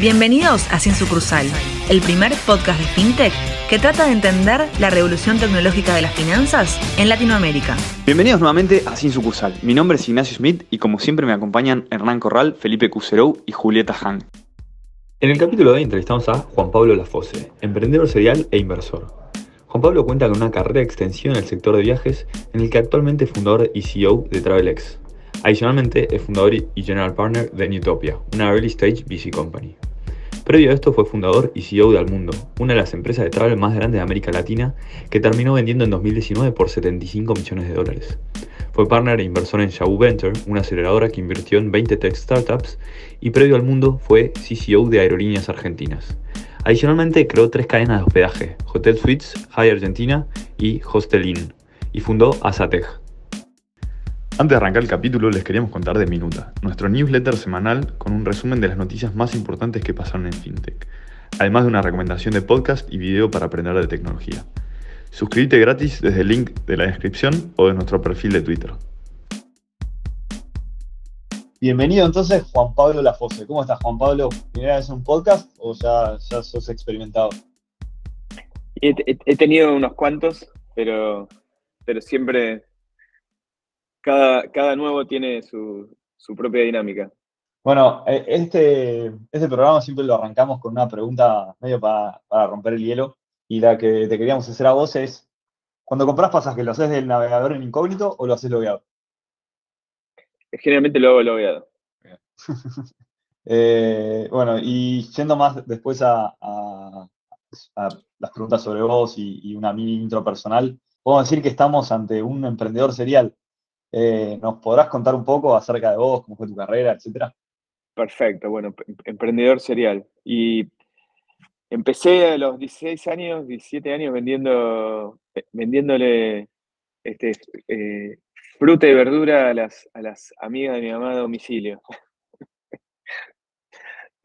Bienvenidos a Sin Sucursal, el primer podcast de FinTech que trata de entender la revolución tecnológica de las finanzas en Latinoamérica. Bienvenidos nuevamente a Sin Sucursal. Mi nombre es Ignacio Smith y como siempre me acompañan Hernán Corral, Felipe Cuserou y Julieta Han. En el capítulo de hoy entrevistamos a Juan Pablo Lafose, emprendedor serial e inversor. Juan Pablo cuenta con una carrera de extensión en el sector de viajes en el que actualmente es fundador y CEO de TravelX. Adicionalmente es fundador y general partner de Newtopia, una early stage VC company. Previo a esto fue fundador y CEO de Almundo, una de las empresas de travel más grandes de América Latina, que terminó vendiendo en 2019 por 75 millones de dólares. Fue partner e inversor en Yahoo Venture, una aceleradora que invirtió en 20 tech startups, y previo al mundo fue CCO de Aerolíneas Argentinas. Adicionalmente creó tres cadenas de hospedaje, Hotel Suites, High Argentina y Hostel Inn, y fundó Asatech, antes de arrancar el capítulo les queríamos contar de Minuta, nuestro newsletter semanal con un resumen de las noticias más importantes que pasaron en FinTech, además de una recomendación de podcast y video para aprender de tecnología. Suscríbete gratis desde el link de la descripción o de nuestro perfil de Twitter. Bienvenido entonces Juan Pablo Lafose. ¿Cómo estás Juan Pablo? ¿Primera vez en un podcast o ya, ya sos experimentado? He, he, tenido unos cuantos, pero, pero siempre cada, nuevo tiene su, propia dinámica. Bueno, e, este, este programa siempre lo arrancamos con una pregunta medio para, romper el hielo. Y la que te queríamos hacer a vos es, cuando compras pasajes, ¿lo haces del navegador en incógnito o lo haces logueado? Generalmente lo hago logueado. Eh, bueno, y yendo más después a, las preguntas sobre vos y, y, una mini intro personal, podemos decir que estamos ante un emprendedor serial eh, ¿Nos podrás contar un poco acerca de vos, cómo fue tu carrera, etcétera? Perfecto, bueno, emprendedor serial. Y empecé a los 16 años, 17 años vendiendo, eh, vendiéndole este, eh, fruta y verdura a las, a las amigas de mi mamá a domicilio.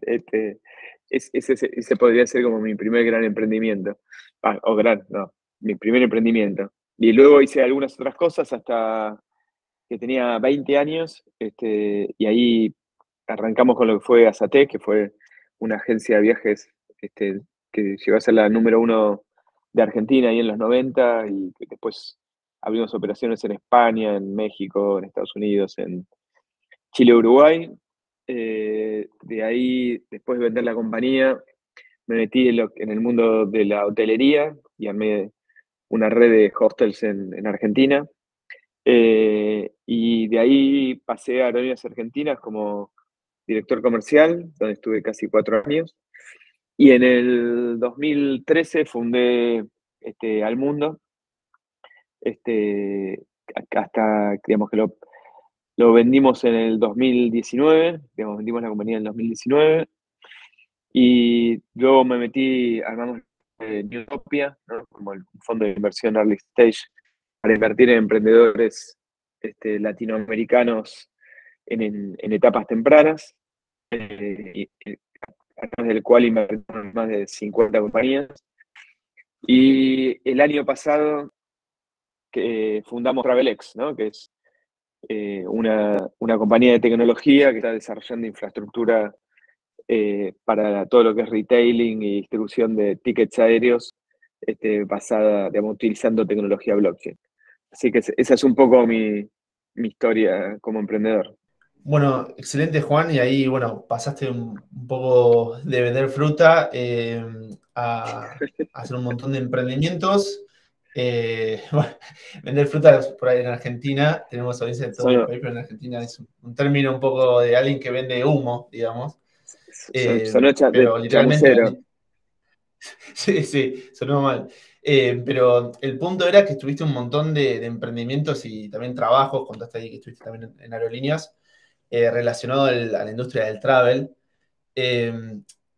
este, ese, podría ser como mi primer gran emprendimiento. Ah, o gran, no, mi primer emprendimiento. Y luego hice algunas otras cosas hasta que tenía 20 años, este, y ahí arrancamos con lo que fue Azatec, que fue una agencia de viajes este, que llegó a ser la número uno de Argentina ahí en los 90, y después abrimos operaciones en España, en México, en Estados Unidos, en Chile, Uruguay. Eh, de ahí, después de vender la compañía, me metí en, el mundo de la hotelería y armé una red de hostels en Argentina. Eh, y de ahí pasé a Aerolíneas Argentinas como director comercial, donde estuve casi cuatro años. Y en el 2013 fundé este, Al Mundo, este, hasta, digamos que lo, lo vendimos en el 2019, digamos, vendimos la compañía en el 2019, y luego me metí, armamos eh, Newtopia, como el fondo de inversión early stage para invertir en emprendedores este, latinoamericanos en, etapas tempranas, eh, través del cual invertimos más de 50 compañías. Y el año pasado que fundamos Travelex, ¿no? que es eh, una, compañía de tecnología que está desarrollando infraestructura eh, para todo lo que es retailing y distribución de tickets aéreos este, basada, digamos, utilizando tecnología blockchain. Así que esa es un poco mi, historia como emprendedor. Bueno, excelente Juan, y ahí, bueno, pasaste un, poco de vender fruta eh, a, hacer un montón de emprendimientos. Eh, vender fruta por ahí en Argentina, tenemos audiencia de todo el país, pero en Argentina es un, término un poco de alguien que vende humo, digamos. Eh, pero literalmente. Sí, sí, sonó mal. Eh, pero el punto era que estuviste un montón de, emprendimientos y también trabajos, contaste ahí que estuviste también en, aerolíneas, eh, relacionado a la industria del travel. Eh,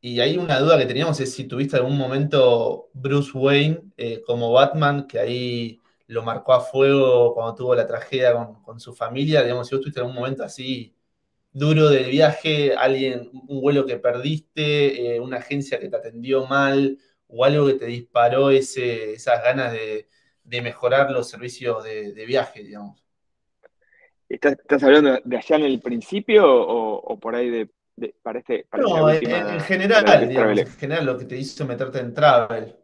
y ahí una duda que teníamos es si tuviste algún momento Bruce Wayne como Batman, que ahí lo marcó a fuego cuando tuvo la tragedia con, su familia, digamos, si vos tuviste algún momento así duro del viaje, alguien, un vuelo que perdiste, una agencia que te atendió mal, o algo que te disparó ese, esas ganas de, mejorar los servicios de, viaje, digamos? ¿Estás, hablando de allá en el principio o, por ahí de para este, para no, en, general, digamos, en general, lo que te hizo meterte en travel.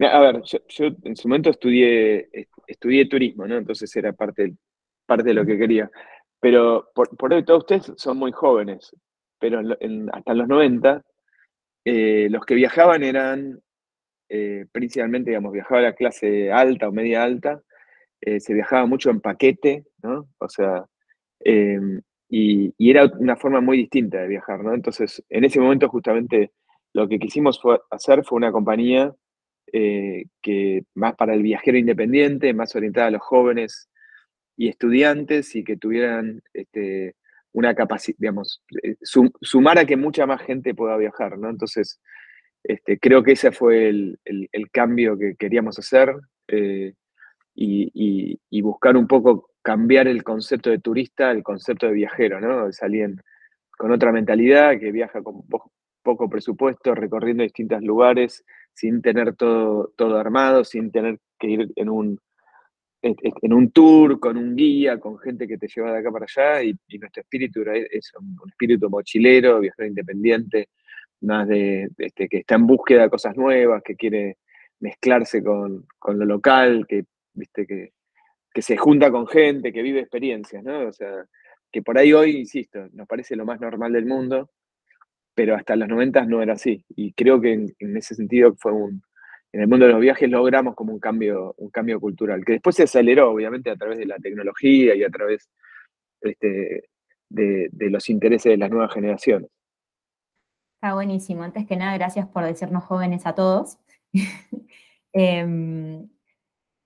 A ver, yo, en su momento estudié, estudié turismo, ¿no? Entonces era parte, parte de lo que quería. Pero por, por hoy todos ustedes son muy jóvenes, pero hasta los 90, eh, los que viajaban eran eh, principalmente, digamos, viajaba la clase alta o media alta, eh, se viajaba mucho en paquete, ¿no? O sea, em, y, era una forma muy distinta de viajar, ¿no? Entonces, en ese momento justamente lo que quisimos hacer fue una compañía que más para el viajero independiente, más orientada a los jóvenes y estudiantes y que tuvieran este, una capacidad, digamos, eh, sumar a que mucha más gente pueda viajar, ¿no? Entonces, este, creo que ese fue el, cambio que queríamos hacer eh, y, buscar un poco cambiar el concepto de turista al concepto de viajero, ¿no? Salir con otra mentalidad, que viaja con poco presupuesto, recorriendo distintos lugares, sin tener todo, todo armado, sin tener que ir en un en un tour, con un guía, con gente que te lleva de acá para allá, y, nuestro espíritu es un, espíritu mochilero, viajero independiente, más de, este, que está en búsqueda de cosas nuevas, que quiere mezclarse con, lo local, que, viste, que, que, se junta con gente, que vive experiencias, ¿no? O sea, que por ahí hoy, insisto, nos parece lo más normal del mundo, pero hasta los 90 no era así. Y creo que en ese sentido fue un, en el mundo de los viajes logramos como un cambio, un cambio cultural, que después se aceleró, obviamente, a través de la tecnología y a través este, de, los intereses de las nuevas generaciones. Está buenísimo. Antes que nada, gracias por decirnos jóvenes a todos. Em,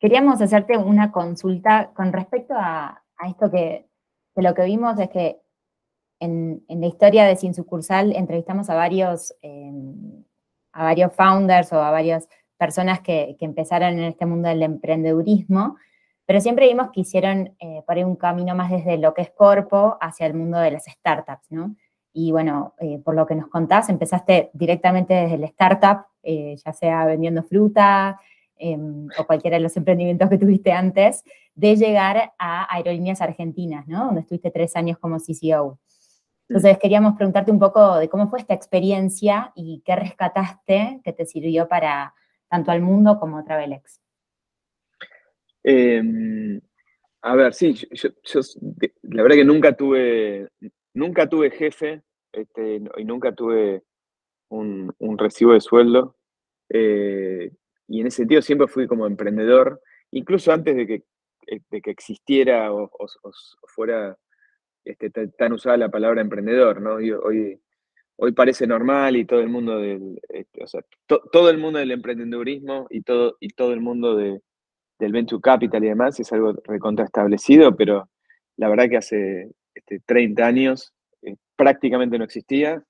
queríamos hacerte una consulta con respecto a, esto que, lo que vimos es que en, la historia de Sin Sucursal entrevistamos a varios, em, a varios founders o a varios personas que, empezaron en este mundo del emprendedurismo, pero siempre vimos que hicieron eh, por ahí un camino más desde lo que es corpo hacia el mundo de las startups, ¿no? Y bueno, eh, por lo que nos contás, empezaste directamente desde el startup, eh, ya sea vendiendo fruta em, o cualquiera de los emprendimientos que tuviste antes, de llegar a Aerolíneas Argentinas, ¿no? Donde estuviste tres años como CCO. Entonces queríamos preguntarte un poco de cómo fue esta experiencia y qué rescataste que te sirvió para, tanto al mundo como a Travelex? Em, a ver, sí, yo, la verdad que nunca tuve, nunca tuve jefe este, y nunca tuve un, recibo de sueldo. Eh, y en ese sentido siempre fui como emprendedor, incluso antes de que, eh, que existiera o, fuera este, tan usada la palabra emprendedor, ¿no? hoy hoy parece normal y todo el mundo del, este, o sea, todo el mundo del emprendedurismo y todo, y todo el mundo de, del venture capital y demás es algo recontraestablecido, pero la verdad que hace este, 30 años eh, prácticamente no existía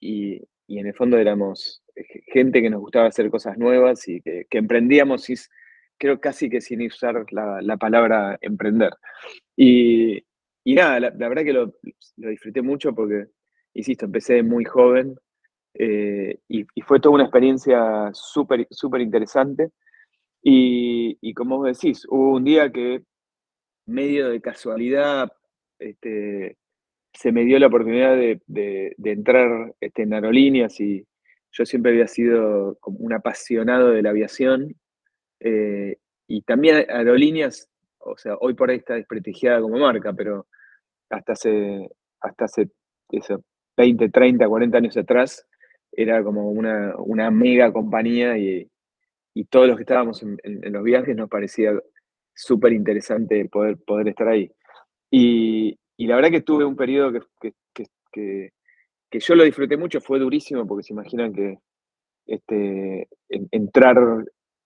y, y, en el fondo éramos eh, gente que nos gustaba hacer cosas nuevas y que, que emprendíamos, y, creo casi que sin usar la, la palabra emprender. Y, y nada, la, la verdad que lo, lo disfruté mucho porque insisto, empecé muy joven eh, y, fue toda una experiencia súper súper interesante. Y, como vos decís, hubo un día que, medio de casualidad, este, se me dio la oportunidad de, entrar este, en aerolíneas y yo siempre había sido un apasionado de la aviación. Eh, y también aerolíneas, o sea, hoy por ahí está desprestigiada como marca, pero hasta hace, hasta hace eso, 20, 30, 40 años atrás, era como una, una mega compañía y, y, todos los que estábamos en, los viajes nos parecía súper interesante poder, poder estar ahí. Y, la verdad que tuve un periodo que, que, que, que, yo lo disfruté mucho, fue durísimo, porque se imaginan que este, entrar,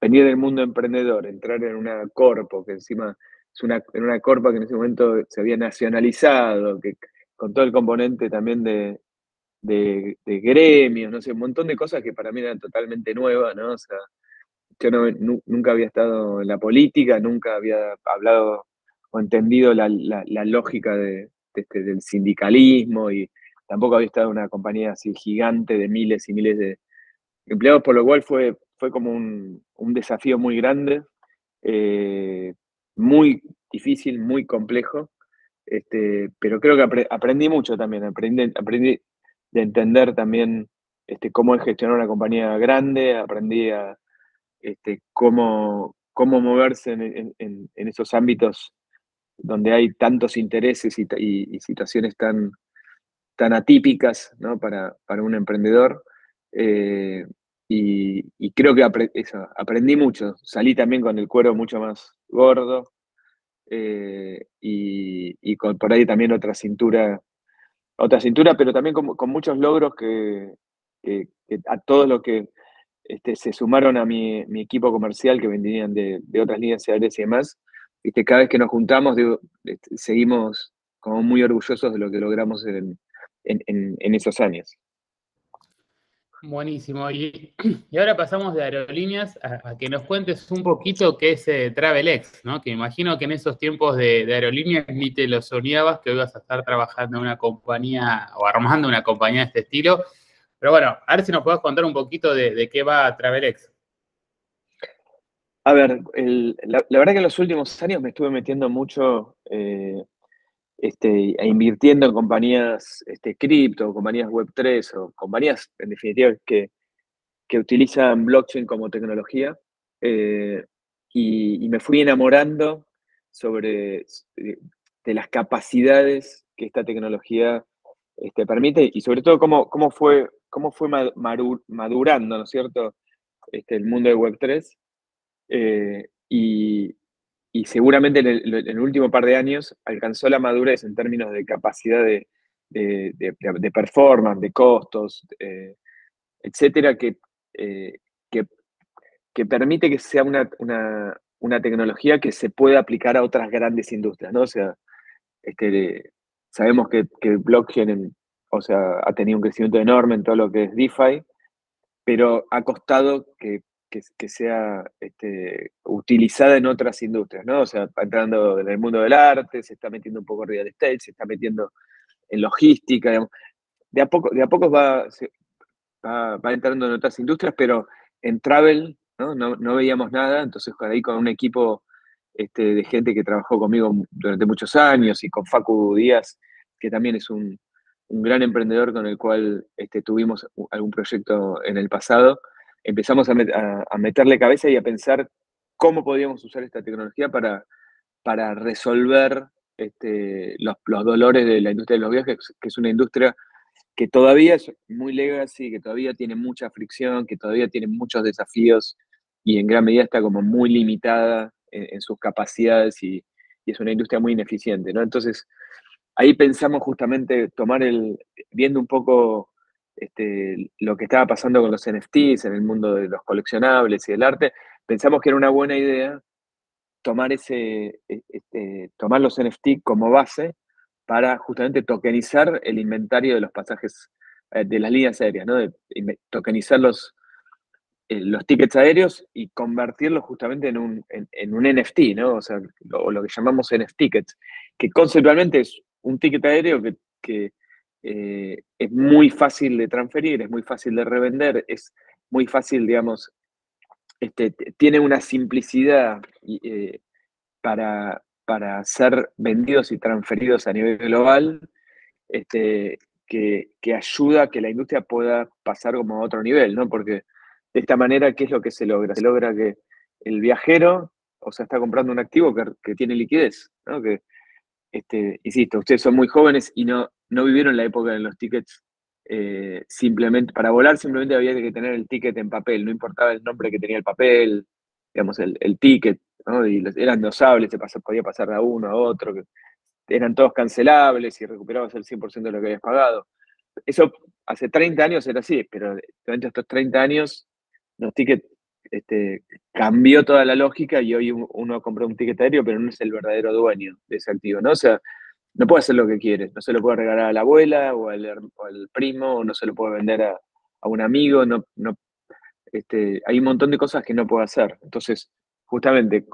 venir del mundo emprendedor, entrar en una corpo, que encima es una, en una corpa que en ese momento se había nacionalizado, que con todo el componente también de, de, gremios, no sé, un montón de cosas que para mí eran totalmente nuevas, ¿no? O sea, yo nunca había estado en la política, nunca había hablado entendido la, lógica de, este, del sindicalismo y tampoco había estado en una compañía así gigante de miles y miles de empleados, por lo cual fue, fue como un, desafío muy grande, eh, muy difícil, muy complejo, este, pero creo que aprendí mucho también, aprendí, aprendí entender también este, cómo es gestionar una compañía grande, aprendí a este, cómo, cómo moverse en, esos ámbitos donde hay tantos intereses y, situaciones tan, tan atípicas para, un emprendedor. Eh, y, creo que aprendí mucho. Salí también con el cuero mucho más gordo eh, y, con por ahí también otra cintura, otra cintura, pero también con, muchos logros que, a todos los que este, se sumaron a mi, equipo comercial que vendían de, otras líneas aéreas y demás. Este, cada vez que nos juntamos, este, seguimos como muy orgullosos de lo que logramos en, esos años. Buenísimo. Y, ahora pasamos de aerolíneas a, que nos cuentes un poquito qué es eh, TravelX, ¿no? Que imagino que en esos tiempos de, aerolíneas ni te lo soñabas que ibas a estar trabajando en una compañía o armando una compañía de este estilo. Pero bueno, a ver si nos puedes contar un poquito de, qué va Travelex. A ver, la, verdad que en los últimos años me estuve metiendo mucho eh, este, e invirtiendo en compañías este, cripto, compañías Web3 o compañías, en definitiva, que, utilizan blockchain como tecnología. Eh, y, me fui enamorando sobre de, las capacidades que esta tecnología este, permite y sobre todo cómo, cómo fue cómo fue madurando, ¿no es cierto?, este, el mundo de Web3. Eh, y, seguramente en el, último par de años alcanzó la madurez en términos de capacidad de, performance, de costos, eh, etcétera, que, eh, que, permite que sea una, tecnología que se pueda aplicar a otras grandes industrias, ¿no? O sea, este, sabemos que, que blockchain en, o sea, ha tenido un crecimiento enorme en todo lo que es DeFi, pero ha costado que, sea este, utilizada en otras industrias, ¿no? O sea, entrando en el mundo del arte, se está metiendo un poco en real estate, se está metiendo en logística, De a poco, de a poco va, va, entrando en otras industrias, pero en travel ¿no? Veíamos nada, entonces ahí con un equipo este, de gente que trabajó conmigo durante muchos años y con Facu Díaz, que también es un, un gran emprendedor con el cual este, tuvimos algún proyecto en el pasado, empezamos a, meterle cabeza y a pensar cómo podíamos usar esta tecnología para, para resolver este, los, dolores de la industria de los viajes, que es una industria que todavía es muy legacy, que todavía tiene mucha fricción, que todavía tiene muchos desafíos y en gran medida está como muy limitada en, sus capacidades y, y, es una industria muy ineficiente, ¿no? Entonces, ahí pensamos justamente tomar el, viendo un poco este, lo que estaba pasando con los NFTs en el mundo de los coleccionables y del arte, pensamos que era una buena idea tomar, ese, e, este, tomar los NFT como base para justamente tokenizar el inventario de los pasajes eh, de las líneas aéreas, ¿no? De, tokenizar los, eh, los tickets aéreos y convertirlos justamente en un, en, un NFT, ¿no? O sea, lo, lo que llamamos NFT tickets, que conceptualmente es un ticket aéreo que, eh, es muy fácil de transferir, es muy fácil de revender, es muy fácil, digamos, este, tiene una simplicidad eh, para, para, ser vendidos y transferidos a nivel global este, que, ayuda a que la industria pueda pasar como a otro nivel, ¿no? Porque de esta manera, ¿qué es lo que se logra? Se logra que el viajero, o sea, está comprando un activo que, que tiene liquidez, ¿no? Que, este, insisto, ustedes son muy jóvenes y no, no vivieron la época de los tickets eh, simplemente, para volar simplemente había que tener el ticket en papel, no importaba el nombre que tenía el papel, digamos, el, ticket, ¿no? Y eran dosables, se podía pasar de uno a otro, eran todos cancelables y recuperabas el 100% de lo que habías pagado. Eso hace 30 años era así, pero durante estos 30 años los tickets este, cambió toda la lógica y hoy uno compra un ticket aéreo, pero no es el verdadero dueño de ese activo, ¿no? O sea, no puede hacer lo que quiere, no se lo puede regalar a la abuela o al, primo, no se lo puede vender a, un amigo, no, no, este, hay un montón de cosas que no puede hacer. Entonces, justamente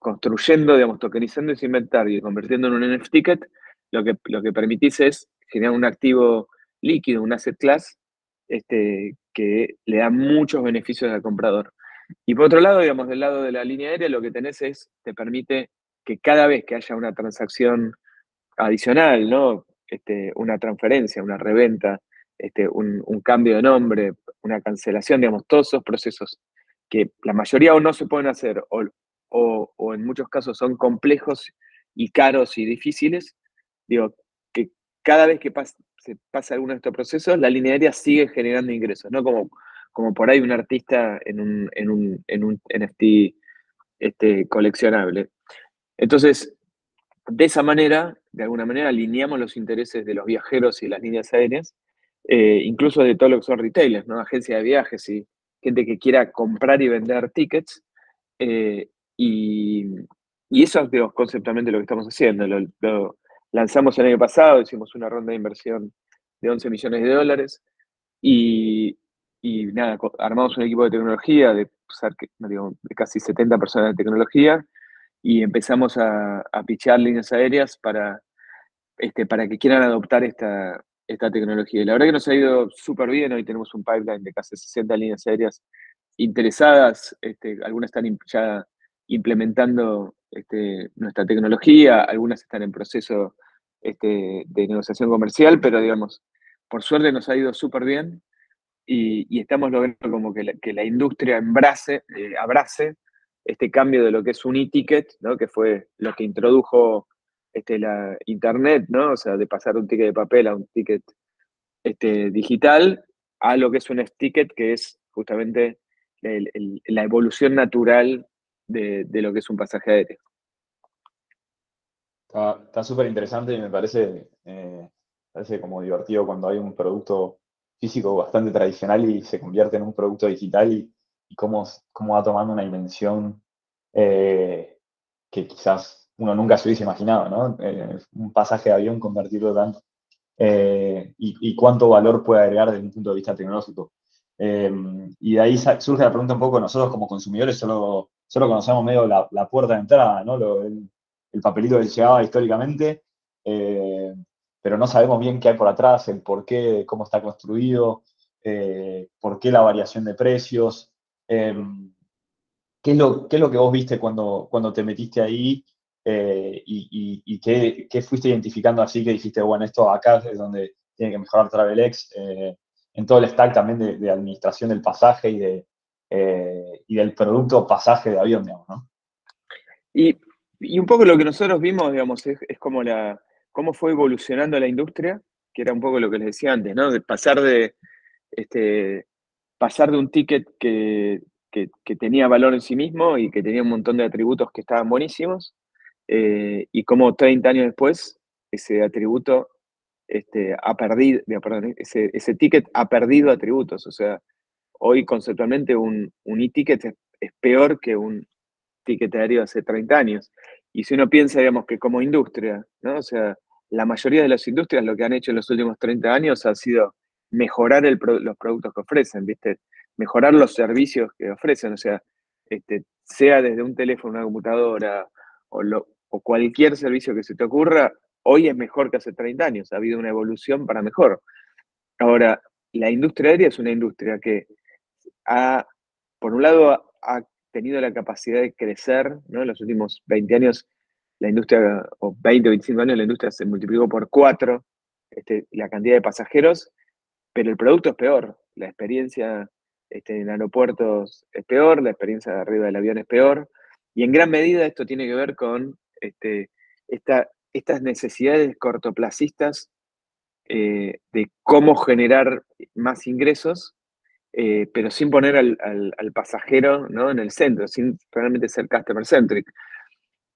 construyendo, digamos, tokenizando ese inventario y convirtiendo en un NFT ticket, lo que, lo que permitís es generar un activo líquido, un asset class, este, que le da muchos beneficios al comprador. Y por otro lado, digamos, del lado de la línea aérea, lo que tenés es, te permite que cada vez que haya una transacción adicional, ¿no? Este, una transferencia, una reventa este, un, cambio de nombre, una cancelación, digamos, todos esos procesos que la mayoría o no se pueden hacer o, o, en muchos casos son complejos y caros y difíciles, digo, que cada vez que se pasa alguno de estos procesos, la linearia sigue generando ingresos, ¿no? Como, como por ahí un artista en un, en un, en un NFT este, coleccionable. Entonces, de esa manera, de alguna manera, alineamos los intereses de los viajeros y las líneas aéreas, eh, incluso de todos los que son retailers, ¿no? Agencias de viajes y gente que quiera comprar y vender tickets. Eh, y, eso es conceptualmente lo que estamos haciendo. Lo, lanzamos el año pasado, hicimos una ronda de inversión de 11 millones de dólares y, y nada, armamos un equipo de tecnología de, de casi 70 personas de tecnología y empezamos a, a pichar líneas aéreas para, este, para que quieran adoptar esta, esta tecnología. Y la verdad que nos ha ido súper bien, hoy tenemos un pipeline de casi 60 líneas aéreas interesadas, este, algunas están ya implementando este, nuestra tecnología, algunas están en proceso este, de negociación comercial, pero digamos, por suerte nos ha ido súper bien. Y, estamos logrando como que la, que la industria embrace, eh, abrace este cambio de lo que es un e-ticket, ¿no? que fue lo que introdujo este, la internet, ¿no? o sea, de pasar un ticket de papel a un ticket este, digital, a lo que es un e-ticket, que es justamente la evolución natural de, lo que es un pasaje aéreo. Está súper interesante y me parece, eh, parece como divertido cuando hay un producto físico bastante tradicional y se convierte en un producto digital y, cómo, cómo, va tomando una dimensión eh, que quizás uno nunca se hubiese imaginado, ¿no? Eh, un pasaje de avión convertirlo tanto. Eh, y, cuánto valor puede agregar desde un punto de vista tecnológico. y de ahí surge la pregunta un poco, nosotros como consumidores solo, solo conocemos medio la, puerta de entrada, ¿no? el, el, papelito que llegaba históricamente, pero no sabemos bien qué hay por atrás, el por qué, cómo está construido, por qué la variación de precios. Em, ¿qué, es lo, ¿Qué es lo que vos viste cuando, cuando te metiste ahí eh, y, qué, fuiste identificando así que dijiste, bueno, esto acá es donde tiene que mejorar TravelX, eh, en todo el stack también de, administración del pasaje y, de, y del producto pasaje de avión, digamos, ¿no? Y, un poco lo que nosotros vimos, digamos, es como la, cómo fue evolucionando la industria, que era un poco lo que les decía antes, ¿no? De pasar de, este, pasar de un ticket que, tenía valor en sí mismo y que tenía un montón de atributos que estaban buenísimos, eh, y como 30 años después ese atributo este, ha perdido, ese, ticket ha perdido atributos, o sea, hoy conceptualmente un, un e-ticket es, peor que un ticket aéreo hace 30 años. Y si uno piensa, digamos, que como industria, ¿no? O sea, la mayoría de las industrias lo que han hecho en los últimos 30 año ha sido mejorar los productos que ofrecen, ¿viste? Mejorar los servicios que ofrecen, o sea, este, sea desde un teléfono, una computadora o, cualquier servicio que se te ocurra, hoy es mejor que hace 30 años, ha habido una evolución para mejor. Ahora, la industria aérea es una industria que ha, por un lado, ha tenido la capacidad de crecer, ¿no? En los últimos 20 años, la industria, o 20 o 25 años, la industria se multiplicó por cuatro este, la cantidad de pasajeros, pero el producto es peor. La experiencia este, en aeropuertos es peor, la experiencia de arriba del avión es peor, y en gran medida esto tiene que ver con este, estas necesidades cortoplacistas eh, de cómo generar más ingresos eh, pero sin poner al, pasajero ¿no? en el centro, sin realmente ser customer centric.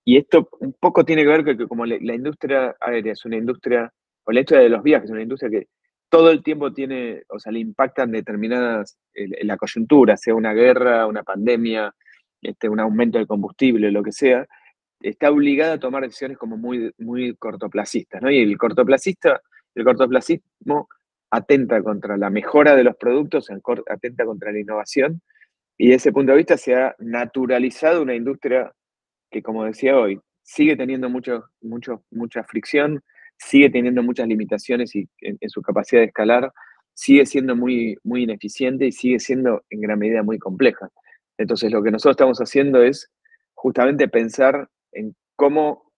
Y esto un poco tiene que ver con que como la, industria aérea es una industria, o la industria de los viajes es una industria que todo el tiempo tiene, o sea, le impactan determinadas, en la coyuntura, sea una guerra, una pandemia, este, un aumento del combustible, lo que sea, está obligada a tomar decisiones como muy, muy cortoplacistas, ¿no? Y el cortoplacista, el cortoplacismo atenta contra la mejora de los productos, atenta contra la innovación, y desde ese punto de vista se ha naturalizado una industria que, como decía hoy, sigue teniendo mucho, mucho, mucha fricción, sigue teniendo muchas limitaciones y, en, su capacidad de escalar, sigue siendo muy, muy ineficiente y sigue siendo en gran medida muy compleja. Entonces lo que nosotros estamos haciendo es justamente pensar en cómo,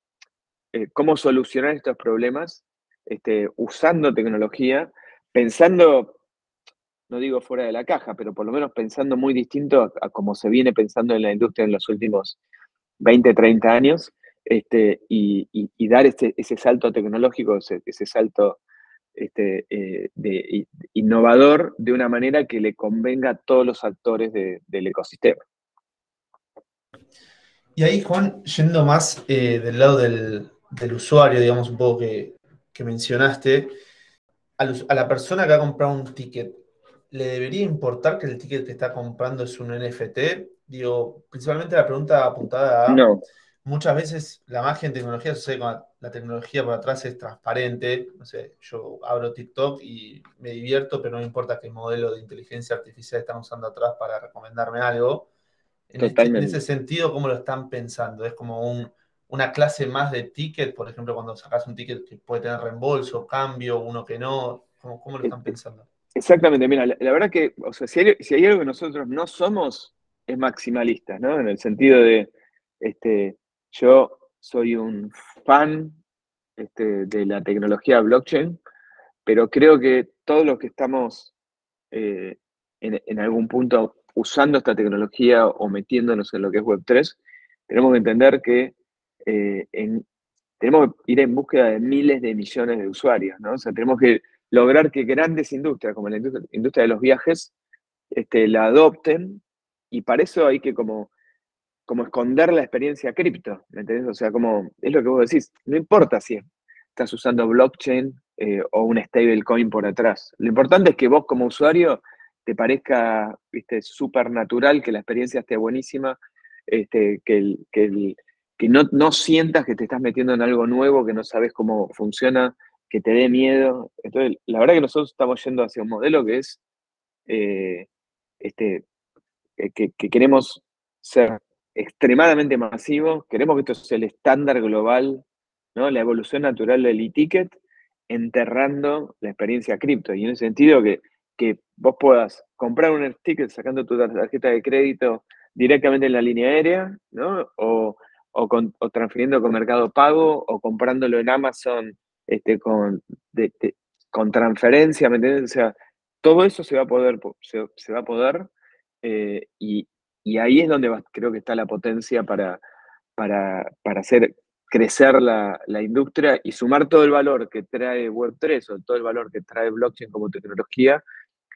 eh, cómo solucionar estos problemas este, usando tecnología pensando, no digo fuera de la caja, pero por lo menos pensando muy distinto a, como se viene pensando en la industria en los últimos 20, 30 años, este, y, dar ese, salto tecnológico, ese, salto este, eh, de, innovador de una manera que le convenga a todos los actores del ecosistema. Y ahí, Juan, yendo más eh, del lado del, usuario, digamos, un poco que, mencionaste, a, la persona que ha comprado un ticket, ¿le debería importar que el ticket que está comprando es un NFT? Digo, principalmente la pregunta apuntada a... No. Muchas veces la magia en tecnología sucede cuando la tecnología por atrás es transparente. No sé, yo abro TikTok y me divierto, pero no me importa qué modelo de inteligencia artificial están usando atrás para recomendarme algo. En, este, ese sentido, ¿cómo lo están pensando? ¿Es como una clase más de ticket? Por ejemplo, cuando sacas un ticket que puede tener reembolso, cambio, uno que no. ¿Cómo, cómo lo están pensando? Exactamente, mira, la, verdad que, o sea, si hay, si hay, algo que nosotros no somos, es maximalista, ¿no? En el sentido de, este, yo soy un fan este, de la tecnología blockchain, pero creo que todos los que estamos eh, en, algún punto usando esta tecnología o metiéndonos en lo que es Web3, tenemos que entender que eh, tenemos que ir en búsqueda de miles de millones de usuarios, ¿no? O sea, tenemos que lograr que grandes industrias, como la industria, de los viajes, este, la adopten, y para eso hay que como como esconder la experiencia cripto, ¿me entendés? O sea, como es lo que vos decís, no importa si estás usando blockchain eh, o un stablecoin por atrás. Lo importante es que vos como usuario te parezca, súper natural, que la experiencia esté buenísima, este, que, que, no, no, sientas que te estás metiendo en algo nuevo, que no sabes cómo funciona, que te dé miedo. Entonces, la verdad que nosotros estamos yendo hacia un modelo que es, eh, este, eh, que queremos ser extremadamente masivo. Queremos que esto sea el estándar global, ¿no? la evolución natural del e-ticket, enterrando la experiencia cripto. Y en ese sentido, que, que vos puedas comprar un ticket sacando tu tarjeta de crédito directamente en la línea aérea, ¿no? o, o, transfiriendo con Mercado Pago, o comprándolo en Amazon este, con, con transferencia, ¿me entiendes? O sea, todo eso se va a poder, se, va a poder eh, y, y ahí es donde creo que está la potencia para, para, hacer crecer la, industria y sumar todo el valor que trae Web3 o todo el valor que trae blockchain como tecnología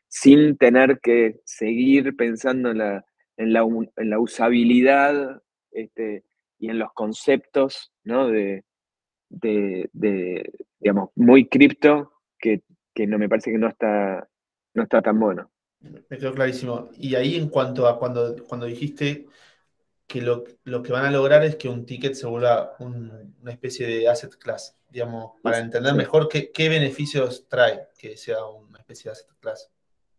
sin tener que seguir pensando en la, en la, usabilidad este, y en los conceptos ¿no? de, digamos, muy cripto que, que, no me parece que no está, no está tan bueno. Me quedó clarísimo. Y ahí en cuanto a cuando, cuando dijiste que lo, que van a lograr es que un ticket se vuelva una especie de asset class, digamos, para entender mejor qué, beneficios trae que sea una especie de asset class.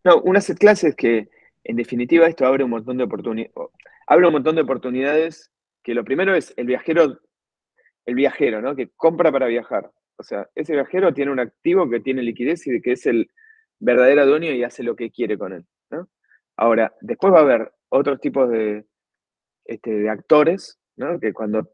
No, un asset class es que, en definitiva, esto abre un montón de oportunidades. Abre un montón de oportunidades que lo primero es el viajero, el viajero, ¿no? Que compra para viajar. O sea, ese viajero tiene un activo que tiene liquidez y que es el, verdadero dueño y hace lo que quiere con él. Ahora, después va a haber otros tipos de, este, de actores, que cuando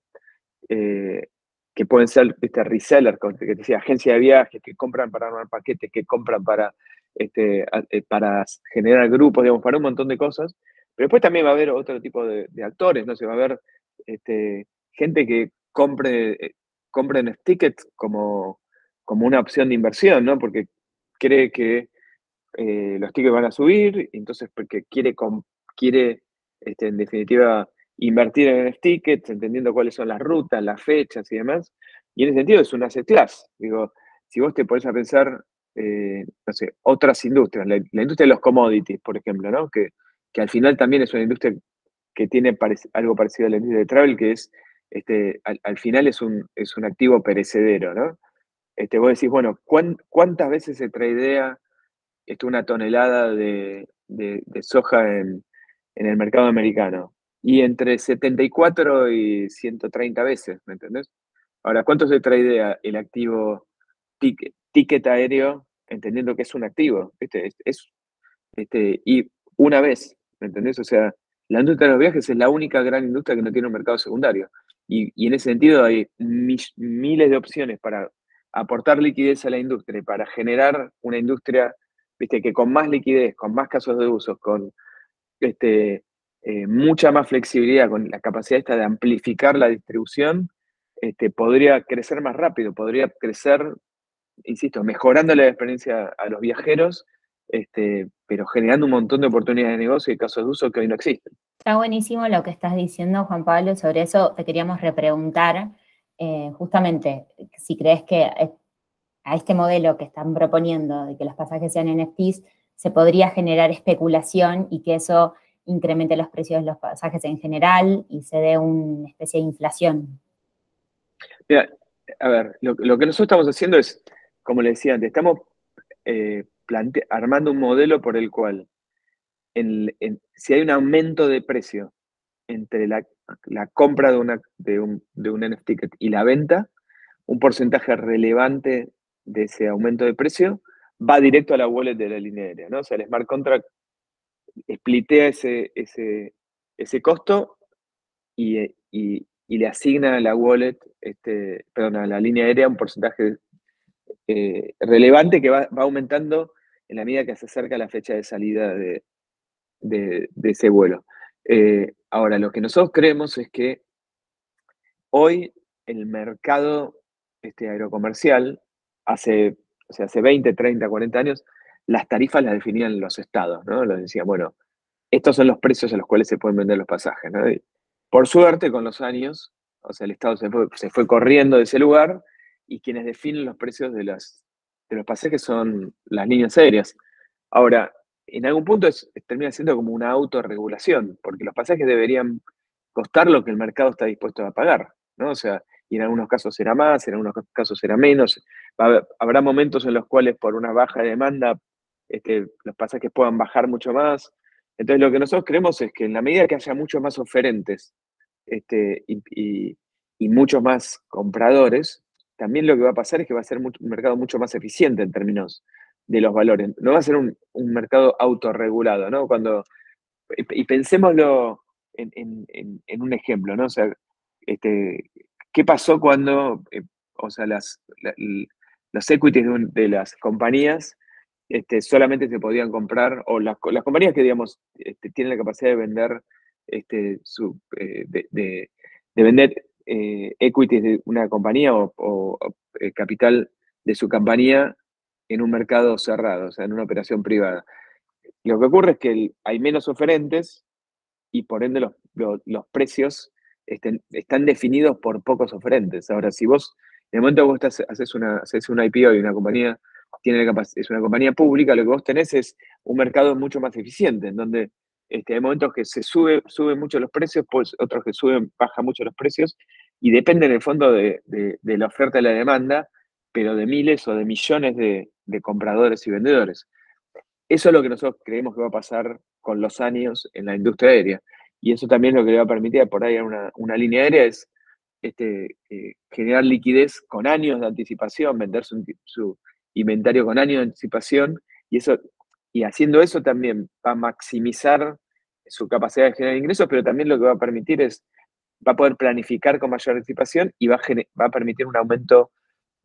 eh, que pueden ser este, resellers, que te agencia de viajes, que compran para armar paquetes, que compran para, este, eh, para generar grupos, digamos, para un montón de cosas. Pero después también va a haber otro tipo de, actores, ¿no? Se va a haber este, gente que compre, eh, compren tickets como, como una opción de inversión, ¿no? Porque cree que eh, los tickets van a subir, entonces porque quiere, quiere este, en definitiva, invertir en el tickets, entendiendo cuáles son las rutas, las fechas y demás. Y en ese sentido es un asset class. Digo, si vos te pones a pensar, eh, no sé, otras industrias, la, industria de los commodities, por ejemplo, ¿no? Que, que al final también es una industria que tiene algo parecido a la industria de travel, que es, este, al, final es un, es un activo perecedero, ¿no? Este, vos decís, bueno, ¿cuántas veces se tradea esto, una tonelada de, soja en, el mercado americano. Y entre 74 y 130 veces, ¿me entendés? Ahora, ¿cuánto se trae el activo ticket, aéreo, entendiendo que es un activo? Este, es, este, y una vez, ¿me entendés? O sea, la industria de los viajes es la única gran industria que no tiene un mercado secundario. Y, en ese sentido hay miles de opciones para aportar liquidez a la industria para generar una industria, viste, que con más liquidez, con más casos de uso, con este, eh, mucha más flexibilidad, con la capacidad esta de amplificar la distribución, este, podría crecer más rápido, podría crecer, insisto, mejorando la experiencia a los viajeros, este, pero generando un montón de oportunidades de negocio y casos de uso que hoy no existen. Está buenísimo lo que estás diciendo, Juan Pablo, sobre eso te queríamos repreguntar, eh, justamente, si crees que a este modelo que están proponiendo de que los pasajes sean NFTs, se podría generar especulación y que eso incremente los precios de los pasajes en general y se dé una especie de inflación. Mira, a ver, lo, que nosotros estamos haciendo es, como le decía antes, estamos eh, armando un modelo por el cual si hay un aumento de precio entre la, compra de, una, de, un, de un NFT y la venta, un porcentaje relevante de ese aumento de precio va directo a la wallet de la línea aérea, ¿no? O sea, el smart contract splitea ese, ese, ese costo y, le asigna a la wallet, este, perdón, a la línea aérea un porcentaje eh, relevante que va, aumentando en la medida que se acerca la fecha de salida de, ese vuelo. Eh, ahora, lo que nosotros creemos es que hoy el mercado este, aerocomercial, hace, o hace 20, 30, 40 años, las tarifas las definían los estados, ¿no? Los decían, bueno, estos son los precios a los cuales se pueden vender los pasajes, ¿no? por suerte, con los años, o sea, el Estado se fue, corriendo de ese lugar y quienes definen los precios de, de los pasajes son las líneas aéreas. Ahora, en algún punto termina siendo como una autorregulación, porque los pasajes deberían costar lo que el mercado está dispuesto a pagar, ¿no? O sea, y en algunos casos será más, en algunos casos será menos. habrá momentos en los cuales por una baja de demanda este, los pasajes puedan bajar mucho más. Entonces lo que nosotros creemos es que en la medida que haya muchos más oferentes este, y, muchos más compradores, también lo que va a pasar es que va a ser un mercado mucho más eficiente en términos de los valores. No va a ser un, mercado autorregulado, ¿no? Cuando, y, pensémoslo en, un ejemplo, ¿no? O sea, este, ¿qué pasó cuando, eh, o sea, las, los equities de las compañías este, solamente se podían comprar, o las, compañías que, digamos, este, tienen la capacidad de vender, este, su, eh, de, vender eh, equities de una compañía o, capital de su compañía en un mercado cerrado, o sea, en una operación privada. Lo que ocurre es que hay menos oferentes y por ende los, los, precios están definidos por pocos oferentes. Ahora, si vos, en el momento que vos haces, una, haces una IPO y una compañía tiene es una compañía pública, lo que vos tenés es un mercado mucho más eficiente, en donde este, hay momentos que se sube, suben mucho los precios, pues otros que suben, bajan mucho los precios, y depende en el fondo de, la oferta y la demanda, pero de miles o de millones de, compradores y vendedores. Eso es lo que nosotros creemos que va a pasar con los años en la industria aérea. Y eso también lo que le va a permitir por ahí una, una línea aérea es este, eh, generar liquidez con años de anticipación, vender su, inventario con años de anticipación y, eso, y haciendo eso también va a maximizar su capacidad de generar ingresos, pero también lo que va a permitir es, va a poder planificar con mayor anticipación y va a, va a permitir un aumento,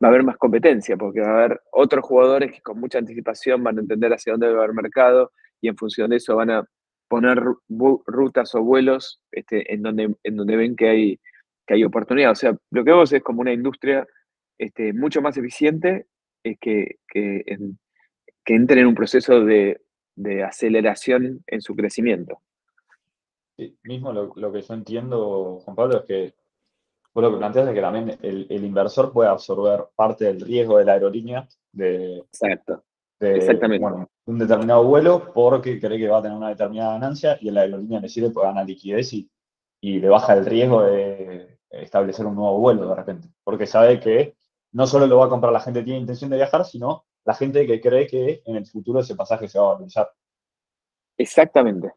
va a haber más competencia, porque va a haber otros jugadores que con mucha anticipación van a entender hacia dónde va haber mercado y en función de eso van a poner rutas o vuelos este, en, donde, en donde ven que hay, que hay oportunidad. O sea, lo que vemos es como una industria este, mucho más eficiente es que, que, entren en un proceso de, aceleración en su crecimiento. Sí, mismo lo, que yo entiendo, Juan Pablo, es que vos lo que planteas es que también el, inversor puede absorber parte del riesgo de la aerolínea de, Exacto. Exactamente. un determinado vuelo porque cree que va a tener una determinada ganancia y la aerolínea le sirve para ganar liquidez y, y le baja el riesgo de establecer un nuevo vuelo de repente, porque sabe que no solo lo va a comprar la gente que tiene intención de viajar, sino la gente que cree que en el futuro ese pasaje se va a valorizar. Exactamente,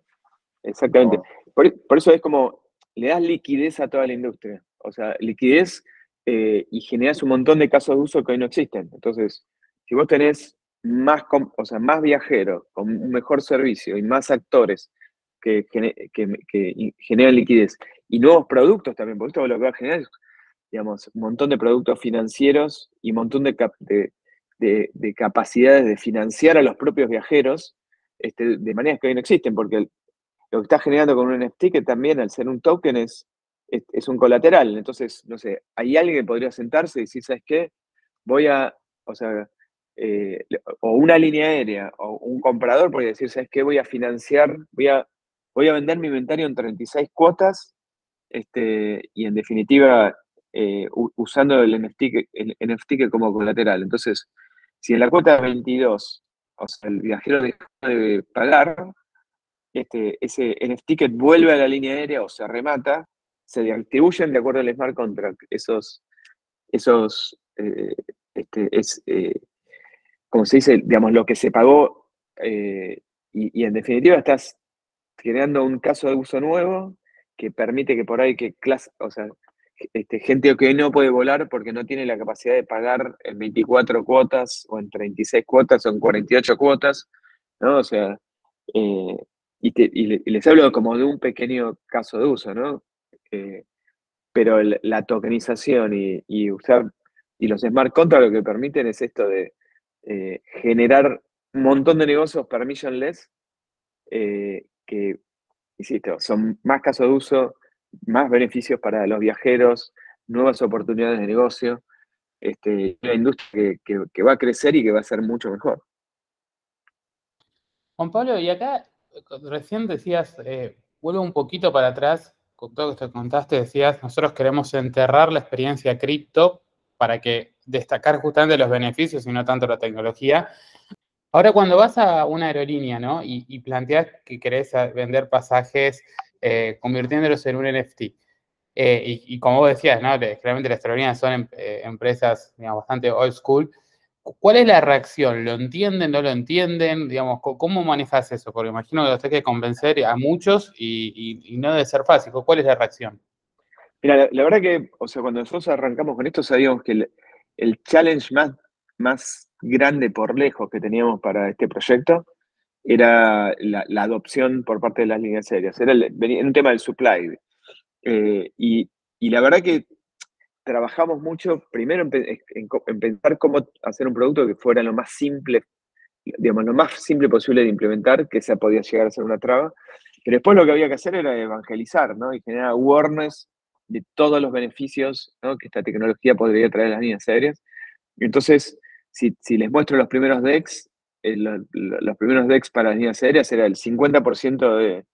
exactamente. Por, eso es como, le das liquidez a toda la industria. O sea, liquidez eh, y generas un montón de casos de uso que hoy no existen. Entonces, si vos tenés más, o sea, más viajeros, con un mejor servicio y más actores que, generan liquidez y nuevos productos también, porque esto lo que va a generar es digamos, un montón de productos financieros y un montón de, de, capacidades de financiar a los propios viajeros este, de maneras que hoy no existen, porque lo que está generando con un NFT que también al ser un token es, es, un colateral. Entonces, no sé, hay alguien que podría sentarse y decir, ¿sabes qué? Voy a, o sea, eh, o una línea aérea o un comprador podría decir, ¿sabes qué? Voy a financiar, voy a, voy a vender mi inventario en 36 cuotas este, y en definitiva eh, usando el NFT, el NFT como colateral. Entonces, si en la cuota 22, o sea, el viajero deja de pagar, este, ese NFT vuelve a la línea aérea o se remata, se distribuyen de acuerdo al smart contract. Esos, esos eh, este, es, como se dice, digamos, lo que se pagó y, y, en definitiva estás creando un caso de uso nuevo que permite que por ahí que clase, o sea, este, gente que no puede volar porque no tiene la capacidad de pagar en 24 cuotas o en 36 cuotas o en 48 cuotas, ¿no? O sea, eh, y, les hablo como de un pequeño caso de uso, ¿no? Eh, pero la tokenización y, usar, y los smart contracts lo que permiten es esto de eh, generar un montón de negocios permissionless que, insisto, son más casos de uso, más beneficios para los viajeros, nuevas oportunidades de negocio, este, una industria que, va a crecer y que va a ser mucho mejor. Juan Pablo, y acá recién decías, eh, vuelvo un poquito para atrás, con todo lo que te contaste, decías, nosotros queremos enterrar la experiencia cripto para que destacar justamente los beneficios y no tanto la tecnología. Ahora, cuando vas a una aerolínea, ¿no? Y, y planteas que querés vender pasajes eh, convirtiéndolos en un NFT. Eh, y, como vos decías, ¿no? Claramente las aerolíneas son eh, empresas bastante old school. ¿Cuál es la reacción? ¿Lo entienden? ¿No lo entienden? Digamos, ¿cómo manejas eso? Porque imagino que lo tenés que convencer a muchos y, no debe ser fácil. ¿Cuál es la reacción? Mira, la, verdad que, o sea, cuando nosotros arrancamos con esto, sabíamos que challenge más, más grande por lejos que teníamos para este proyecto era la, adopción por parte de las líneas aéreas. Era, un tema del supply. Eh, y, la verdad que trabajamos mucho, primero en, pensar cómo hacer un producto que fuera lo más simple, digamos, lo más simple posible de implementar, que esa podía llegar a ser una traba. Pero después lo que había que hacer era evangelizar, ¿no? Y generar awareness de todos los beneficios que esta tecnología podría traer a las líneas aéreas. Entonces, si, si les muestro los primeros decks, eh, los primeros decks para las líneas aéreas era el 50% de,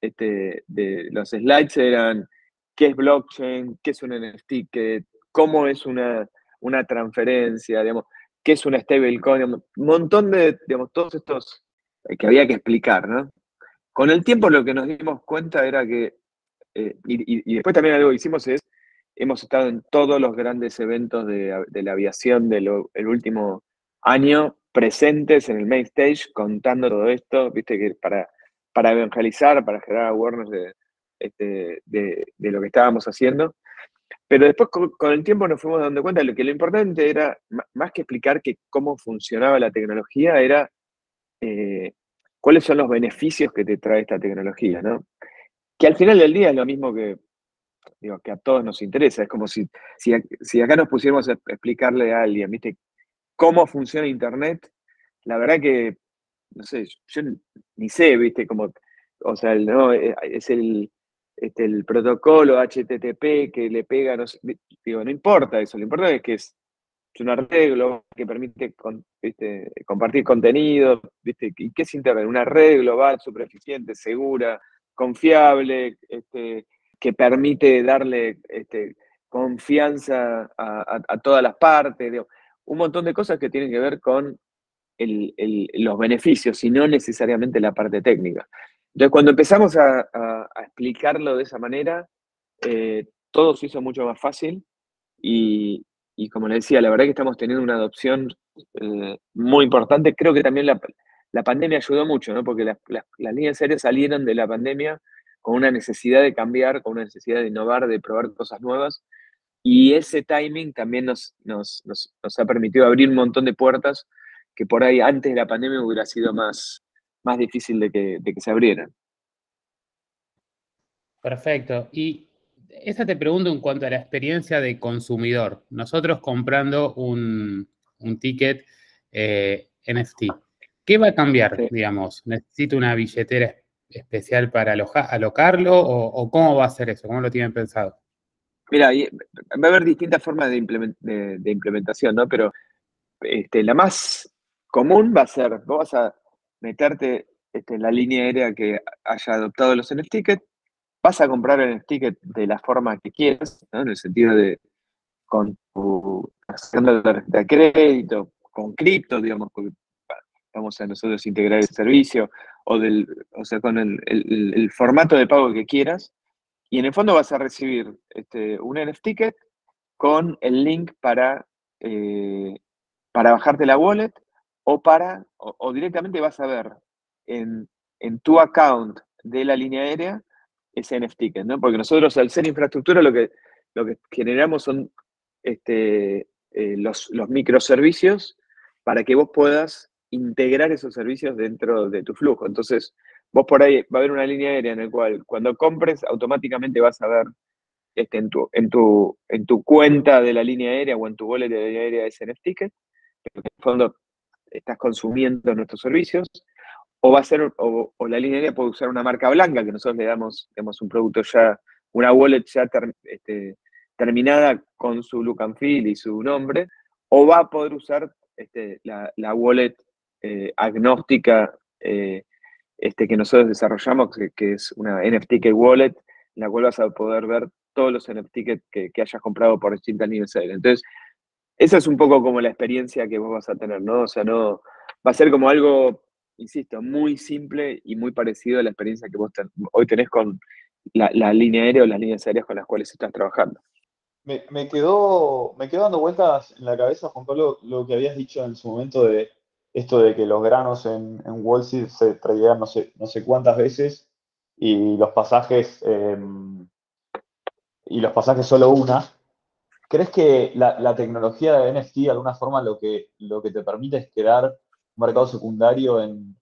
este, de los slides eran qué es blockchain, qué es un NFT, cómo es una, una transferencia, digamos, qué es una stablecoin, un montón de, digamos, todos estos eh, que había que explicar, ¿no? Con el tiempo lo que nos dimos cuenta era que, eh, y, después también algo que hicimos es, hemos estado en todos los grandes eventos de, la aviación del último año presentes en el main stage contando todo esto, viste, que para, para evangelizar, para generar awareness de, este, de, lo que estábamos haciendo. Pero después con, el tiempo nos fuimos dando cuenta de que lo importante era, más que explicar que cómo funcionaba la tecnología, era eh, cuáles son los beneficios que te trae esta tecnología, ¿no? Que al final del día es lo mismo que, digo, que a todos nos interesa. Es como si, si, si acá nos pusiéramos a explicarle a alguien, ¿viste? cómo funciona Internet, la verdad que, no sé, yo ni sé, viste, como, o sea, no, eh, es el, este, el protocolo HTTP que le pega, no digo, no importa eso, lo importante es que es, un arreglo que permite compartir contenido, ¿viste? ¿Y qué es Internet? Una red global, súper eficiente, segura, confiable, este, que permite darle este, confianza a, todas las partes. Un montón de cosas que tienen que ver con los beneficios y no necesariamente la parte técnica. Entonces, cuando empezamos a, explicarlo de esa manera, eh, todo se hizo mucho más fácil y, como le decía, la verdad que estamos teniendo una adopción eh, muy importante. Creo que también la, pandemia ayudó mucho, ¿no? porque las, líneas aéreas salieron de la pandemia con una necesidad de cambiar, con una necesidad de innovar, de probar cosas nuevas. Y ese timing también nos, nos, ha permitido abrir un montón de puertas que por ahí antes de la pandemia hubiera sido más, más difícil de que, se abrieran. Perfecto. Y esa te pregunto en cuanto a la experiencia de consumidor. Nosotros comprando un, ticket eh, NFT, ¿qué va a cambiar, digamos? ¿Necesito una billetera especial para alocarlo o, cómo va a ser eso? ¿Cómo lo tienen pensado? Mira, va a haber distintas formas de, implementación, ¿no? Pero este, la más común va a ser, vos vas a meterte este, en la línea aérea que haya adoptado los NFT, vas a comprar el ticket de la forma que quieras, ¿no? en el sentido de con tu de crédito, con cripto, digamos, porque vamos a nosotros integrar el servicio, o, del, o sea, con el, formato de pago que quieras, y en el fondo vas a recibir este, un NFT con el link para, eh, para bajarte la wallet o para, o, directamente vas a ver en, en, tu account de la línea aérea ese NFT, ¿no? Porque nosotros al ser infraestructura lo que, lo que generamos son este, eh, los, los microservicios para que vos puedas integrar esos servicios dentro de tu flujo. Entonces, vos por ahí va a haber una línea aérea en la cual cuando compres automáticamente vas a ver este, en, tu, en, tu, en tu cuenta de la línea aérea o en tu wallet de la línea aérea ese NFT, que en el fondo estás consumiendo nuestros servicios, o va a ser, o, la línea aérea puede usar una marca blanca, que nosotros le damos, un producto ya, una wallet ya este, terminada con su look and feel y su nombre, o va a poder usar este, la, wallet eh, agnóstica eh, este, que nosotros desarrollamos, que, es una NFT wallet, en la cual vas a poder ver todos los NFT que, hayas comprado por distintas aéreas. Entonces, esa es un poco como la experiencia que vos vas a tener, ¿no? O sea, no va a ser como algo, insisto, muy simple y muy parecido a la experiencia que vos hoy tenés con la, línea aérea o las líneas aéreas con las cuales estás trabajando. Me, quedó, me quedó dando vueltas en la cabeza, Juan Pablo, lo que habías dicho en su momento de esto de que los granos en, Wall Street se traían no sé, no sé cuántas veces y los pasajes em, y los pasajes solo una. ¿Crees que la, tecnología de NFT de alguna forma lo que, lo que te permite es crear un mercado secundario en,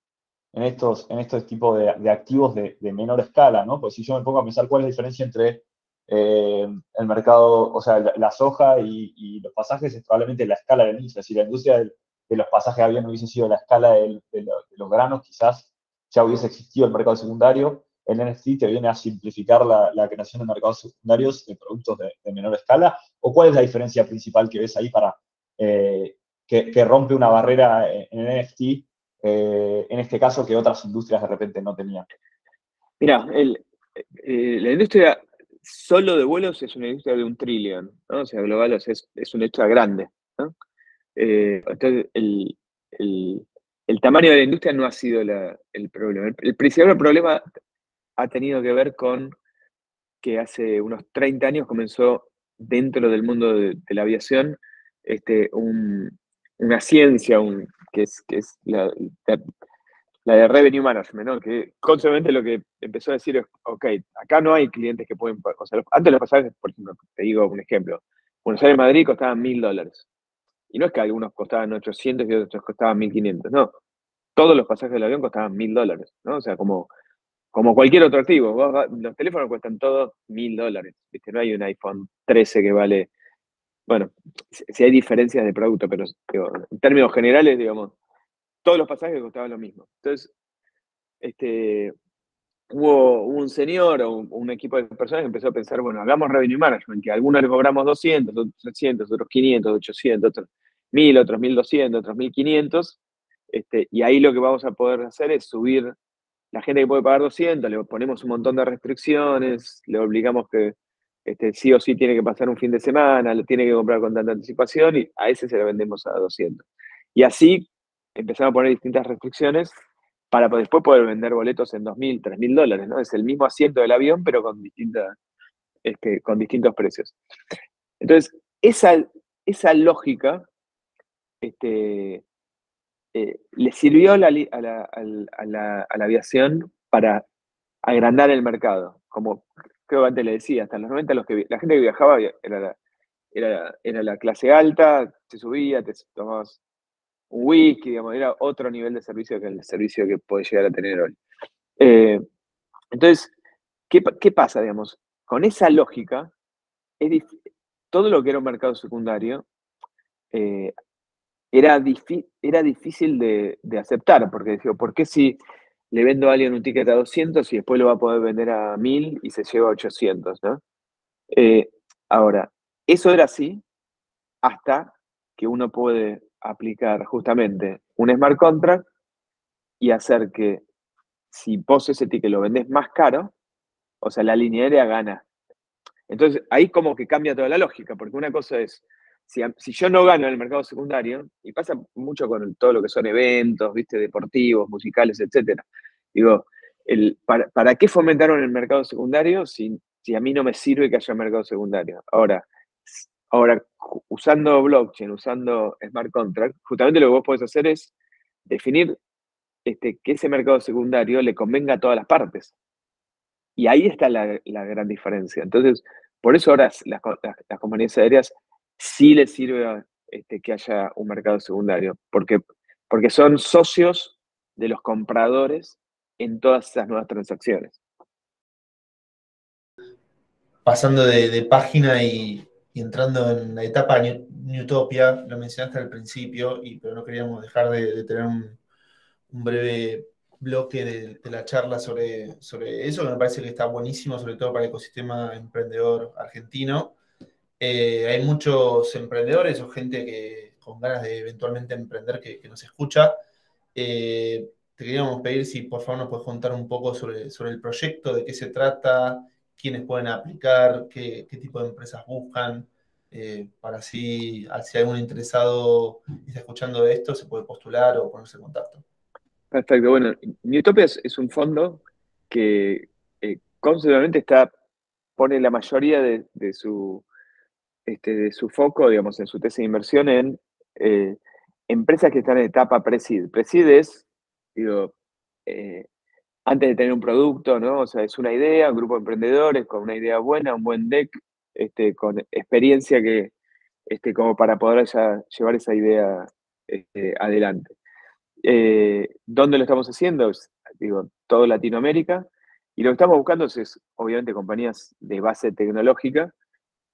estos, en estos tipos de, activos de, menor escala, ¿no? Pues si yo me pongo a pensar cuál es la diferencia entre eh, el mercado, o sea, la, soja y, los pasajes, es probablemente la escala de la industria. Si la industria de, los pasajes de avión hubiese sido la escala de, los granos, quizás ya hubiese existido el mercado secundario el NFT te viene a simplificar la, creación de mercados secundarios de productos de, menor escala? ¿O cuál es la diferencia principal que ves ahí para eh, que, rompe una barrera en el NFT, eh, en este caso, que otras industrias de repente no tenían? Mira, eh, la industria solo de vuelos es una industria de un trillón, ¿no? O sea, global es, es una industria grande, entonces, el, tamaño de la industria no ha sido el problema. el, principal problema ha tenido que ver con que hace unos 30 años comenzó dentro del mundo de, la aviación este, una ciencia que es, la, de revenue management, ¿no? que constantemente lo que empezó a decir es, ok, acá no hay clientes que pueden, o sea, antes los pasajes, por ejemplo, te digo un ejemplo, Buenos Aires Madrid costaban mil dólares. Y no es que algunos costaban 800 y otros costaban 1500, no. Todos los pasajes del avión costaban mil dólares, ¿no? O sea, como como cualquier otro activo. los teléfonos cuestan todos mil dólares. No hay un iPhone 13 que vale. Bueno, si hay diferencias de producto, pero en términos generales, digamos, todos los pasajes costaban lo mismo. Entonces, este, hubo, un señor o un, equipo de personas que empezó a pensar, bueno, hagamos revenue management, que algunos le cobramos 200, otros 300, otros 500, 800, otros 1000, otros 1200, otros 1500. Este, y ahí lo que vamos a poder hacer es subir la gente que puede pagar 200, le ponemos un montón de restricciones, le obligamos que este, sí o sí tiene que pasar un fin de semana, lo tiene que comprar con tanta anticipación y a ese se lo vendemos a 200. Y así empezamos a poner distintas restricciones para después poder vender boletos en 2.000, 3.000 dólares, ¿no? Es el mismo asiento del avión, pero con, distintas, este, con distintos precios. Entonces, esa, esa lógica este, eh, le sirvió a la, aviación para agrandar el mercado. Como creo que antes le decía, hasta los 90 los que, la gente que viajaba era la, era, la clase alta, se subía, te tomabas un whisky, digamos, era otro nivel de servicio que el servicio que puede llegar a tener hoy. Eh, entonces, ¿qué, pasa, digamos? con esa lógica, todo lo que era un mercado secundario eh, era, era difícil de, aceptar, porque decía, ¿por qué si le vendo a alguien un ticket a 200 y después lo va a poder vender a 1000 y se lleva a 800? Eh, ahora, eso era así hasta que uno puede aplicar justamente un smart contract y hacer que si vos ese ticket lo vendés más caro, o sea, la línea aérea gana. Entonces, ahí como que cambia toda la lógica, porque una cosa es, si, yo no gano en el mercado secundario, y pasa mucho con todo lo que son eventos, viste, deportivos, musicales, etcétera. Digo, el, para, qué fomentaron el mercado secundario si, si a mí no me sirve que haya mercado secundario? Ahora, ahora, usando blockchain, usando smart contract, justamente lo que vos podés hacer es definir este, que ese mercado secundario le convenga a todas las partes. Y ahí está la, gran diferencia. Entonces, por eso ahora las, compañías aéreas sí les sirve este, que haya un mercado secundario, porque, porque son socios de los compradores en todas esas nuevas transacciones. Pasando de, página y, entrando en la etapa Newtopia, lo mencionaste al principio, y, pero no queríamos dejar de, tener un, breve bloque de, la charla sobre, sobre eso, que me parece que está buenísimo, sobre todo para el ecosistema emprendedor argentino. Eh, hay muchos emprendedores o gente que con ganas de eventualmente emprender que, nos escucha. Eh, te queríamos pedir si por favor nos puedes contar un poco sobre, sobre el proyecto, de qué se trata, quiénes pueden aplicar, qué, tipo de empresas buscan, eh, para así, si algún interesado está escuchando esto, se puede postular o ponerse en contacto. Perfecto. Bueno, Newtopia es, un fondo que eh, está, pone la mayoría de, su, este, su foco, digamos, en su tesis de inversión en eh, empresas que están en etapa pre-seed. Pre-seed es, digo, eh, antes de tener un producto, ¿no? O sea, es una idea, un grupo de emprendedores con una idea buena, un buen deck, este, con experiencia que, este, como para poder ya llevar esa idea este, adelante. Eh, ¿Dónde lo estamos haciendo? Digo, todo Latinoamérica. Y lo que estamos buscando es, obviamente, compañías de base tecnológica.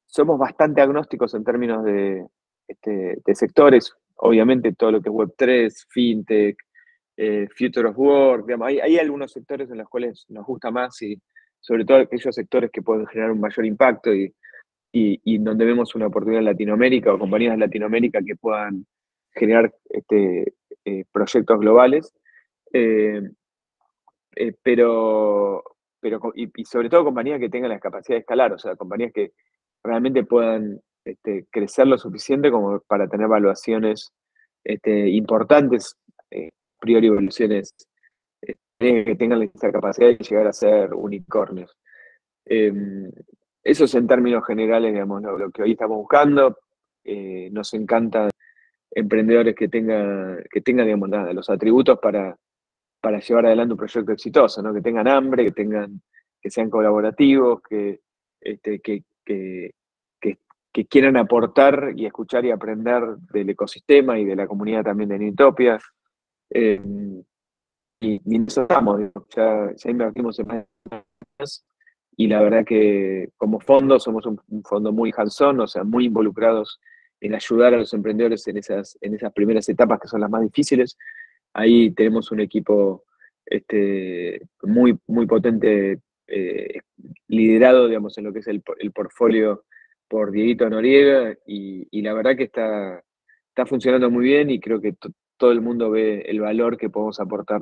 Somos bastante agnósticos en términos de, este, sectores. Obviamente, todo lo que es Web3, FinTech, eh, Future of Work. hay, algunos sectores en los cuales nos gusta más y sobre todo aquellos sectores que pueden generar un mayor impacto y, y, donde vemos una oportunidad en Latinoamérica o compañías en Latinoamérica que puedan generar este, eh, proyectos globales, eh, eh, pero, pero y, sobre todo compañías que tengan la capacidad de escalar, o sea, compañías que realmente puedan este, crecer lo suficiente como para tener evaluaciones este, importantes, priori evoluciones que tengan esa capacidad de llegar a ser unicornios. Em, eso es en términos generales, digamos, lo, que hoy estamos buscando. nos encanta emprendedores que tengan, que tengan digamos, los atributos para, para llevar adelante un proyecto exitoso, ¿no? que tengan hambre, que, tengan, que sean colaborativos, que, este, que, que, quieran aportar y escuchar y aprender del ecosistema y de la comunidad también de Nitopia. Eh, y, estamos, ya, invertimos en más y la verdad que como fondo somos un, un fondo muy hands o sea, muy involucrados en ayudar a los emprendedores en esas, en esas primeras etapas que son las más difíciles. Ahí tenemos un equipo este, muy, muy potente, eh, liderado, digamos, en lo que es el, el portfolio por Dieguito Noriega, y, la verdad que está, está funcionando muy bien y creo que todo el mundo ve el valor que podemos aportar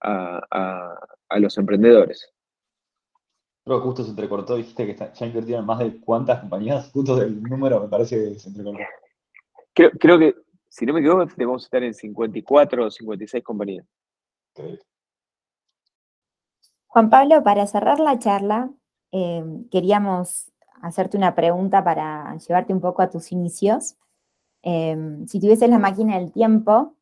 a, a los emprendedores. Creo que justo se entrecortó, dijiste que ya invirtieron más de cuántas compañías, justo del número me parece que se entrecortó. Creo, que, si no me equivoco, debemos estar en 54 o 56 compañías. Juan Pablo, para cerrar la charla, eh, queríamos hacerte una pregunta para llevarte un poco a tus inicios. Eh, si tuvieses la máquina del tiempo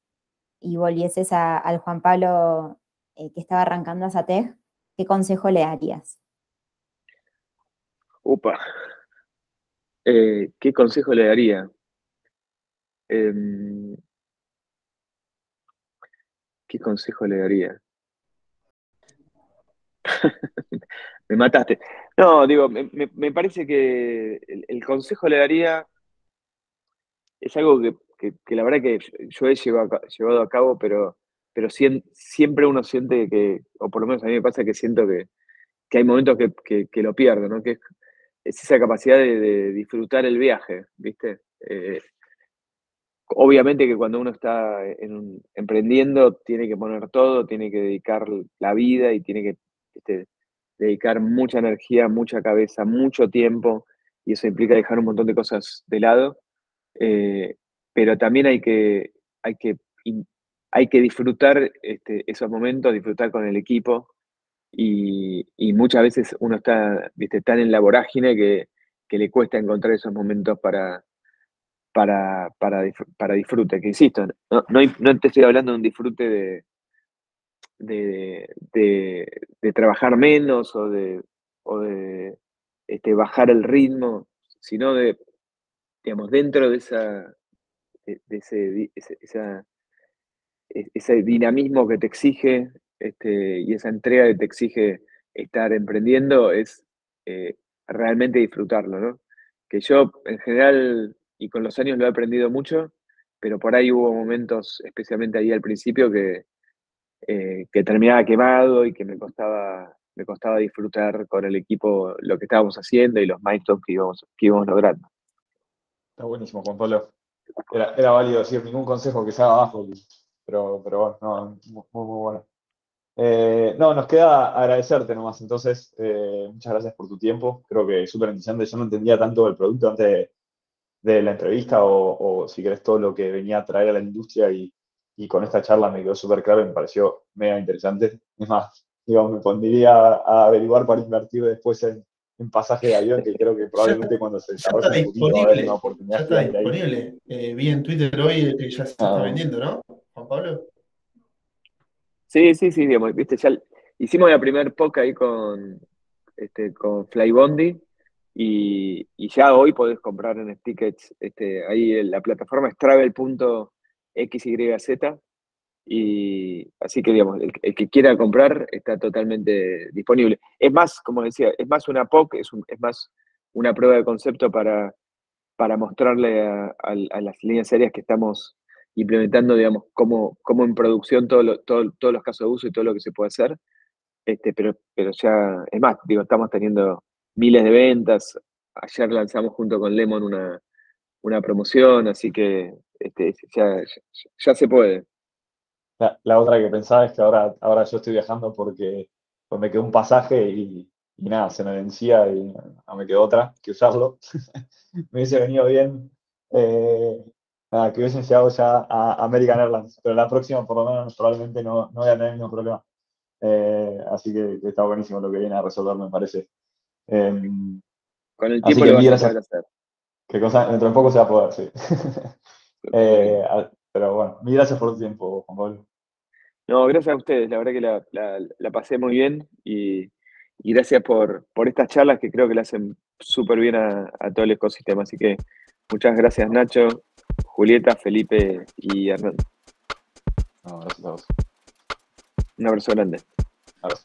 y volvieses al Juan Pablo eh, que estaba arrancando a SATEG, ¿qué consejo le darías? Eh, ¿Qué consejo le daría? Em, ¿Qué consejo le daría? Me mataste. No, digo, me, parece que el, consejo le daría, es algo que, la verdad que yo he llevado, a cabo, pero, pero siempre uno siente que, o por lo menos a mí me pasa que siento que, hay momentos que, lo pierdo, ¿no? Que es, esa capacidad de, disfrutar el viaje, ¿viste? Eh, obviamente que cuando uno está emprendiendo tiene que poner todo, tiene que dedicar la vida y tiene que este, dedicar mucha energía, mucha cabeza, mucho tiempo, y eso implica dejar un montón de cosas de lado, eh, pero también hay que, hay que, hay que disfrutar este, esos momentos, disfrutar con el equipo, y, muchas veces uno está tan en la vorágine que, le cuesta encontrar esos momentos para, para, para, disfrute, que insisto, no, no, te estoy hablando de un disfrute de, de, trabajar menos o de, de este, bajar el ritmo, sino de, digamos, dentro de esa, de, ese, e, ese dinamismo que te exige este, y esa entrega que te exige estar emprendiendo es eh, realmente disfrutarlo, ¿no? Que yo en general, y con los años lo he aprendido mucho, pero por ahí hubo momentos, especialmente ahí al principio, que, eh, que terminaba quemado y que me costaba, me costaba disfrutar con el equipo lo que estábamos haciendo y los milestones que íbamos, que íbamos logrando. Está buenísimo, Juan Pablo. Era, válido decir ningún consejo que sea abajo, pero, pero bueno, muy, muy bueno. Eh, no, nos queda agradecerte nomás. Entonces, eh, muchas gracias por tu tiempo. Creo que es súper interesante. Yo no entendía tanto el producto antes de, la entrevista o, si querés todo lo que venía a traer a la industria y, con esta charla me quedó súper claro y me pareció mega interesante. Es más, digo, me pondría a averiguar para invertir después en, pasaje de avión, que creo que probablemente cuando se desarrolle un una oportunidad. Ya está disponible. Eh, vi en Twitter hoy que ya se está ah. vendiendo, ¿no? Juan Pablo. Sí, sí, sí, digamos, viste, ya hicimos la primer POC ahí con, este, con Flybondi y, y ya hoy podés comprar en tickets, este, ahí la plataforma es travel.xyz y así que digamos, el, que quiera comprar está totalmente disponible. Es más, como decía, es más una POC, es, más una prueba de concepto para, para mostrarle a, las líneas aéreas que estamos implementando, digamos, como, como en producción todo todos los casos de uso y todo lo que se puede hacer. Este, pero, pero ya, es más, digo, estamos teniendo miles de ventas. Ayer lanzamos junto con Lemon una, una promoción, así que este, ya, ya, se puede. La, otra que pensaba es que ahora, ahora yo estoy viajando porque pues me quedó un pasaje y, nada, se me vencía y no me quedó otra que usarlo. me hubiese venido bien eh, nada, que hubiesen llegado ya a American Airlines, pero la próxima por lo menos probablemente no, no voy a tener ningún problema. Eh, así que, está buenísimo lo que viene a resolver, me parece. Em, Con el tiempo lo vas a hacer. Que cosa, dentro de poco se va a poder, sí. Eh, pero bueno, mil gracias por tu tiempo, Juan Pablo. No, gracias a ustedes, la verdad que la, pasé muy bien y, gracias por, por estas charlas que creo que le hacen súper bien a, a todo el ecosistema. Así que muchas gracias Nacho, Julieta, Felipe y Hernán. No, gracias a vos. Un abrazo grande. Abrazo.